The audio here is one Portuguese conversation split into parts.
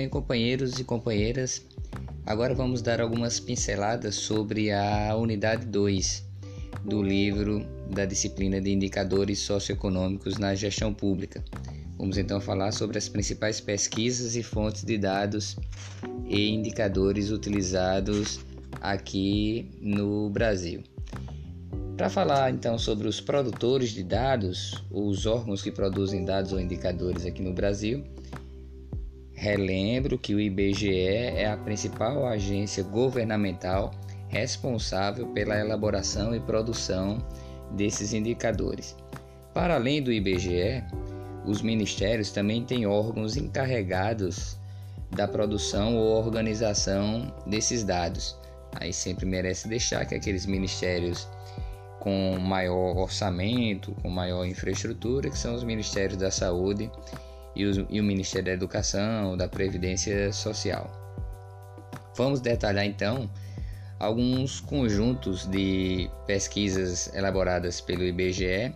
bem, companheiros e companheiras? Agora vamos dar algumas pinceladas sobre a unidade 2 do livro da disciplina de indicadores socioeconômicos na gestão pública. Vamos então falar sobre as principais pesquisas e fontes de dados e indicadores utilizados aqui no Brasil. Para falar então sobre os produtores de dados, os órgãos que produzem dados ou indicadores aqui no Brasil, relembro que o IBGE é a principal agência governamental responsável pela elaboração e produção desses indicadores. Para além do IBGE, os ministérios também têm órgãos encarregados da produção ou organização desses dados. Aí sempre merece deixar que aqueles ministérios com maior orçamento, com maior infraestrutura, que são os ministérios da saúde e, e o Ministério da Educação, da Previdência Social. Vamos detalhar então alguns conjuntos de pesquisas elaboradas pelo IBGE,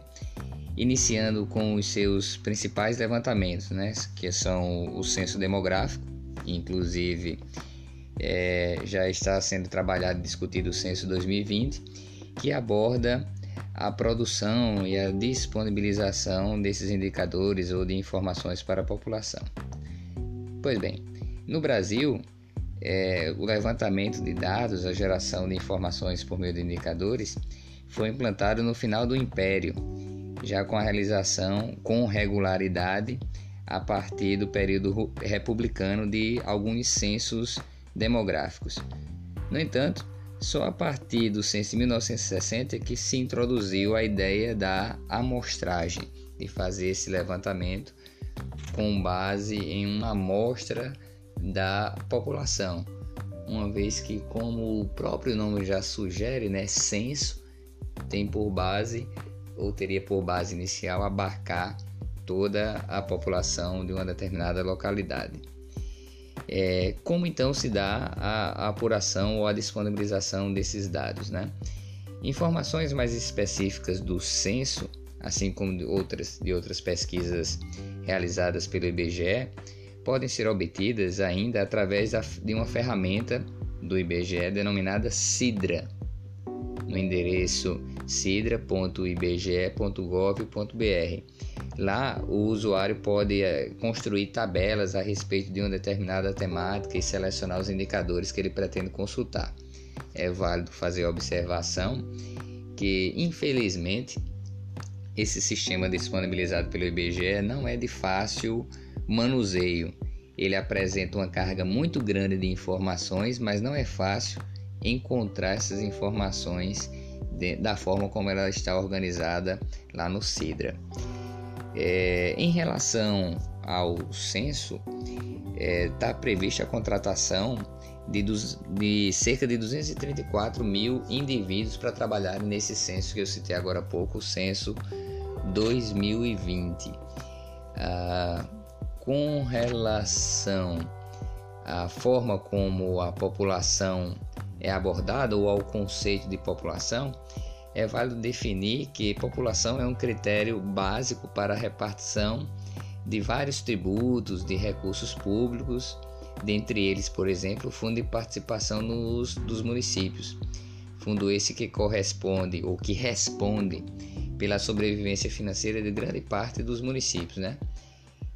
iniciando com os seus principais levantamentos, né, que são o censo demográfico, inclusive é, já está sendo trabalhado e discutido o censo 2020, que aborda a produção e a disponibilização desses indicadores ou de informações para a população. Pois bem, no Brasil, é, o levantamento de dados, a geração de informações por meio de indicadores, foi implantado no final do Império, já com a realização com regularidade a partir do período republicano de alguns censos demográficos. No entanto, só a partir do censo de 1960 que se introduziu a ideia da amostragem, de fazer esse levantamento com base em uma amostra da população, uma vez que, como o próprio nome já sugere, né, censo tem por base ou teria por base inicial abarcar toda a população de uma determinada localidade. É, como então se dá a, a, apuração ou a disponibilização desses dados? Né? Informações mais específicas do censo, assim como de outras, de outras pesquisas realizadas pelo IBGE, podem ser obtidas ainda através da, de uma ferramenta do IBGE denominada CIDRA, no endereço cidra.ibge.gov.br. Lá, o usuário pode eh, construir tabelas a respeito de uma determinada temática e selecionar os indicadores que ele pretende consultar. É válido fazer a observação que, infelizmente, esse sistema disponibilizado pelo IBGE não é de fácil manuseio. Ele apresenta uma carga muito grande de informações, mas não é fácil encontrar essas informações da forma como ela está organizada lá no CIDRA. É, em relação ao censo, está é, tá prevista a contratação de, de, cerca de 234 mil indivíduos para trabalhar nesse censo que eu citei agora há pouco, o censo 2020. Ah, com relação à forma como a população é abordada ou ao conceito de população, é válido definir que população é um critério básico para a repartição de vários tributos, de recursos públicos, dentre eles, por exemplo, o Fundo de Participação nos, dos Municípios. Fundo esse que corresponde ou que responde pela sobrevivência financeira de grande parte dos municípios, né?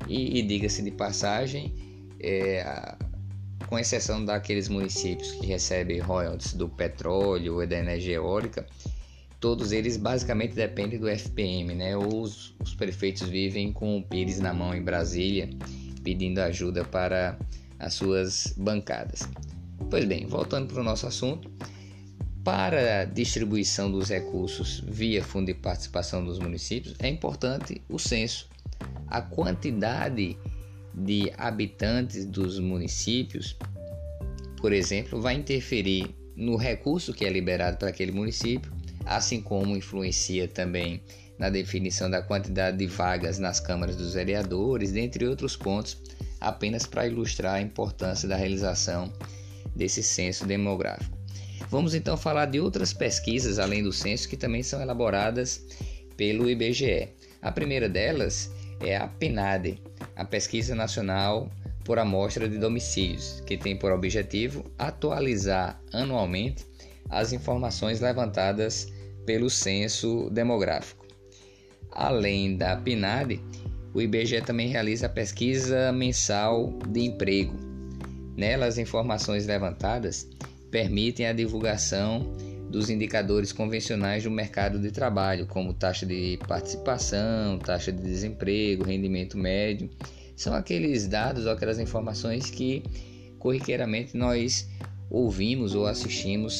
E, e diga-se de passagem, é, com exceção daqueles municípios que recebem royalties do petróleo e da energia eólica, todos eles basicamente dependem do FPM, né? Os, os prefeitos vivem com o Pires na mão em Brasília, pedindo ajuda para as suas bancadas. Pois bem, voltando para o nosso assunto, para a distribuição dos recursos via fundo de participação dos municípios, é importante o censo. A quantidade de habitantes dos municípios, por exemplo, vai interferir no recurso que é liberado para aquele município, assim como influencia também na definição da quantidade de vagas nas câmaras dos vereadores, dentre outros pontos, apenas para ilustrar a importância da realização desse censo demográfico. Vamos então falar de outras pesquisas além do censo que também são elaboradas pelo IBGE. A primeira delas é a PNAD, a Pesquisa Nacional por amostra de domicílios, que tem por objetivo atualizar anualmente as informações levantadas pelo censo demográfico. Além da PNAD, o IBGE também realiza a pesquisa mensal de emprego. Nela, as informações levantadas permitem a divulgação dos indicadores convencionais do mercado de trabalho, como taxa de participação, taxa de desemprego, rendimento médio. São aqueles dados ou aquelas informações que corriqueiramente nós ouvimos ou assistimos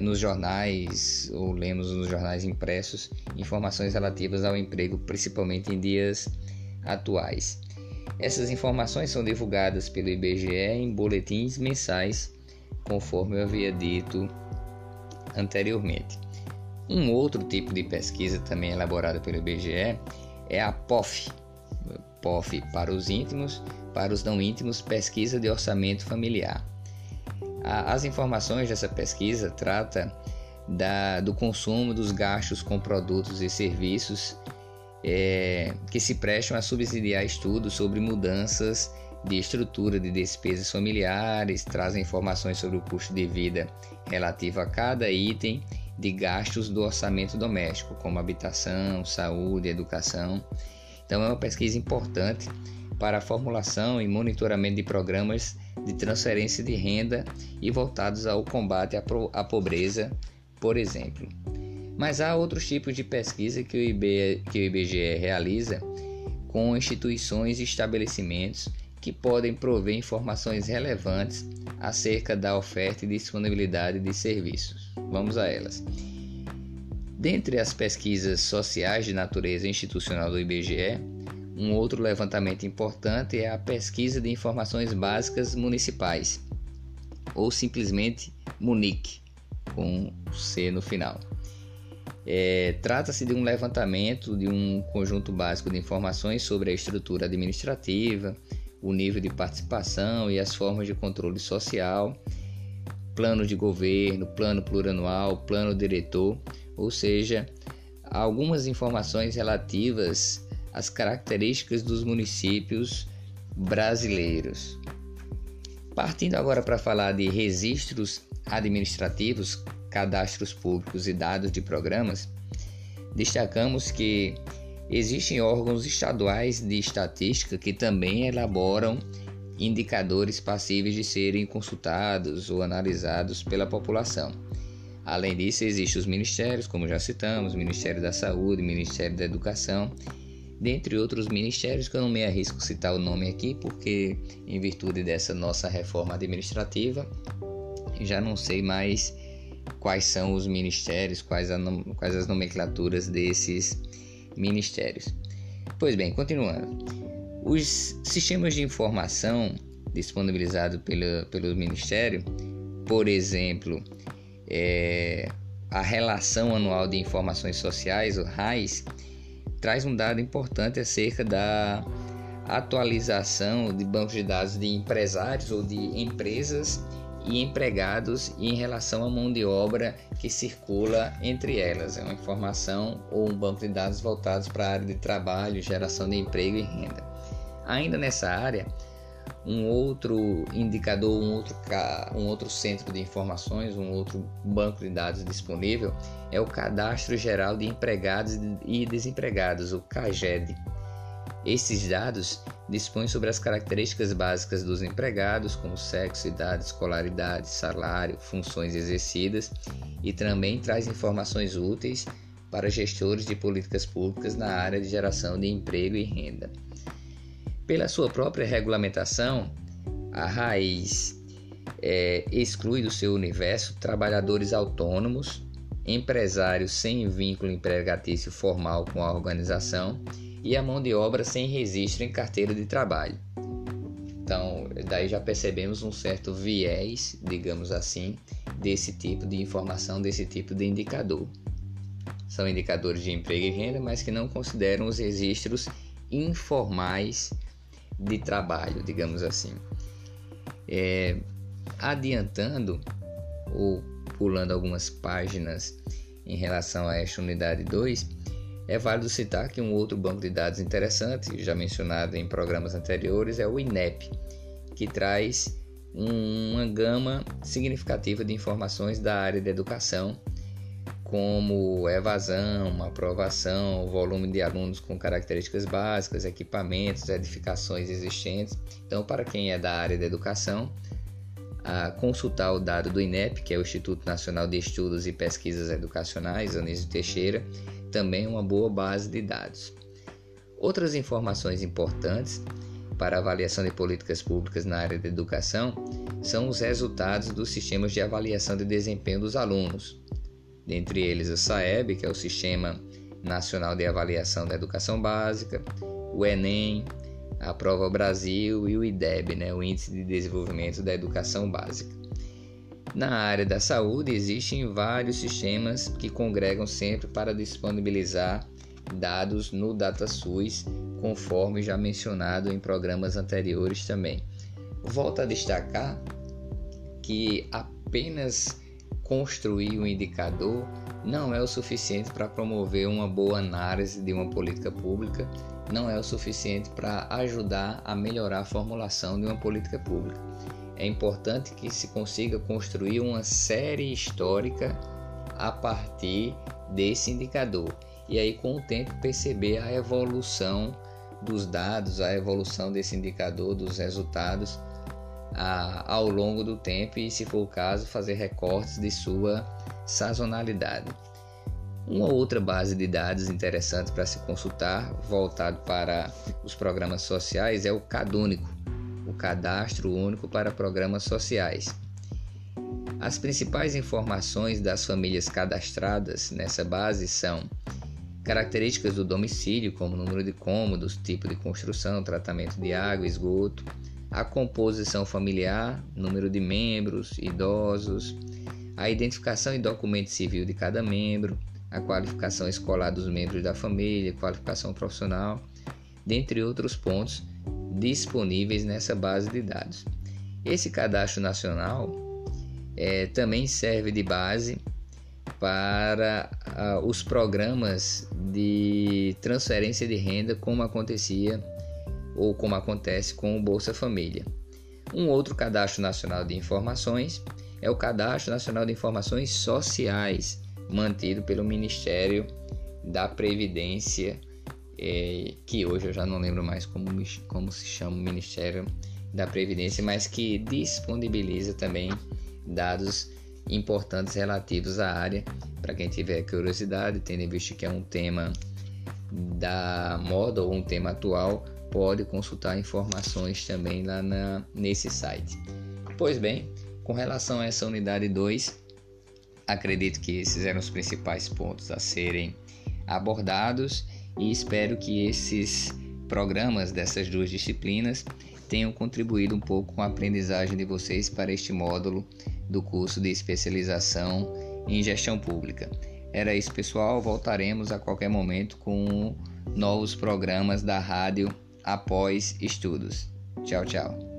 nos jornais ou lemos nos jornais impressos informações relativas ao emprego, principalmente em dias atuais. Essas informações são divulgadas pelo IBGE em boletins mensais, conforme eu havia dito anteriormente. Um outro tipo de pesquisa também elaborada pelo IBGE é a POF, POF para os íntimos, para os não íntimos, pesquisa de orçamento familiar. As informações dessa pesquisa trata da, do consumo dos gastos com produtos e serviços é, que se prestam a subsidiar estudos sobre mudanças de estrutura de despesas familiares, trazem informações sobre o custo de vida relativo a cada item de gastos do orçamento doméstico, como habitação, saúde, educação. Então é uma pesquisa importante para a formulação e monitoramento de programas de transferência de renda e voltados ao combate à pobreza, por exemplo. Mas há outros tipos de pesquisa que o, IB, que o IBGE realiza com instituições e estabelecimentos que podem prover informações relevantes acerca da oferta e disponibilidade de serviços. Vamos a elas. Dentre as pesquisas sociais de natureza institucional do IBGE, um outro levantamento importante é a pesquisa de informações básicas municipais, ou simplesmente MUNIC, com C no final. É, Trata-se de um levantamento de um conjunto básico de informações sobre a estrutura administrativa, o nível de participação e as formas de controle social, plano de governo, plano plurianual, plano diretor, ou seja, algumas informações relativas as características dos municípios brasileiros. Partindo agora para falar de registros administrativos, cadastros públicos e dados de programas, destacamos que existem órgãos estaduais de estatística que também elaboram indicadores passíveis de serem consultados ou analisados pela população. Além disso, existem os ministérios, como já citamos, Ministério da Saúde, Ministério da Educação dentre outros ministérios que eu não me arrisco citar o nome aqui, porque em virtude dessa nossa reforma administrativa, já não sei mais quais são os ministérios, quais, a, quais as nomenclaturas desses ministérios. Pois bem, continuando. Os sistemas de informação disponibilizados pelo, pelo Ministério, por exemplo, é, a Relação Anual de Informações Sociais, o RAIS, traz um dado importante acerca da atualização de bancos de dados de empresários ou de empresas e empregados em relação à mão de obra que circula entre elas. É uma informação ou um banco de dados voltados para a área de trabalho, geração de emprego e renda. Ainda nessa área, um outro indicador, um outro, um outro centro de informações, um outro banco de dados disponível é o Cadastro Geral de Empregados e Desempregados, o CAGED. Esses dados dispõem sobre as características básicas dos empregados, como sexo, idade, escolaridade, salário, funções exercidas, e também traz informações úteis para gestores de políticas públicas na área de geração de emprego e renda. Pela sua própria regulamentação, a raiz é, exclui do seu universo trabalhadores autônomos, empresários sem vínculo empregatício formal com a organização e a mão de obra sem registro em carteira de trabalho. Então, daí já percebemos um certo viés, digamos assim, desse tipo de informação, desse tipo de indicador. São indicadores de emprego e renda, mas que não consideram os registros informais de trabalho, digamos assim. É, adiantando ou pulando algumas páginas em relação a esta unidade 2, é válido citar que um outro banco de dados interessante, já mencionado em programas anteriores, é o INEP, que traz uma gama significativa de informações da área da educação, como evasão, aprovação, volume de alunos com características básicas, equipamentos, edificações existentes. Então, para quem é da área da educação, a consultar o dado do INEP, que é o Instituto Nacional de Estudos e Pesquisas Educacionais, Anísio Teixeira, também uma boa base de dados. Outras informações importantes para avaliação de políticas públicas na área da educação são os resultados dos sistemas de avaliação de desempenho dos alunos, dentre eles o SAEB, que é o Sistema Nacional de Avaliação da Educação Básica, o ENEM, a Prova Brasil e o IDEB, né, o Índice de Desenvolvimento da Educação Básica. Na área da saúde, existem vários sistemas que congregam sempre para disponibilizar dados no DataSUS, conforme já mencionado em programas anteriores também. Volto a destacar que apenas construir um indicador não é o suficiente para promover uma boa análise de uma política pública, não é o suficiente para ajudar a melhorar a formulação de uma política pública. É importante que se consiga construir uma série histórica a partir desse indicador e aí com o tempo perceber a evolução dos dados, a evolução desse indicador, dos resultados a, ao longo do tempo e, se for o caso, fazer recortes de sua sazonalidade. Uma outra base de dados interessante para se consultar, voltado para os programas sociais, é o CadÚnico, o Cadastro Único para Programas Sociais. As principais informações das famílias cadastradas nessa base são características do domicílio, como número de cômodos, tipo de construção, tratamento de água, esgoto, a composição familiar, número de membros, idosos, a identificação e documento civil de cada membro, a qualificação escolar dos membros da família, qualificação profissional, dentre outros pontos disponíveis nessa base de dados. Esse cadastro nacional é, também serve de base para uh, os programas de transferência de renda, como acontecia ou como acontece com o Bolsa Família. Um outro cadastro nacional de informações é o Cadastro Nacional de Informações Sociais, mantido pelo Ministério da Previdência, é, que hoje eu já não lembro mais como, como se chama o Ministério da Previdência, mas que disponibiliza também dados importantes relativos à área, para quem tiver curiosidade, tendo visto que é um tema da moda ou um tema atual, pode consultar informações também lá na, nesse site. Pois bem, com relação a essa unidade 2, acredito que esses eram os principais pontos a serem abordados e espero que esses programas dessas duas disciplinas tenham contribuído um pouco com a aprendizagem de vocês para este módulo do curso de especialização em gestão pública. Era isso, pessoal. Voltaremos a qualquer momento com novos programas da rádio após estudos. Tchau, tchau.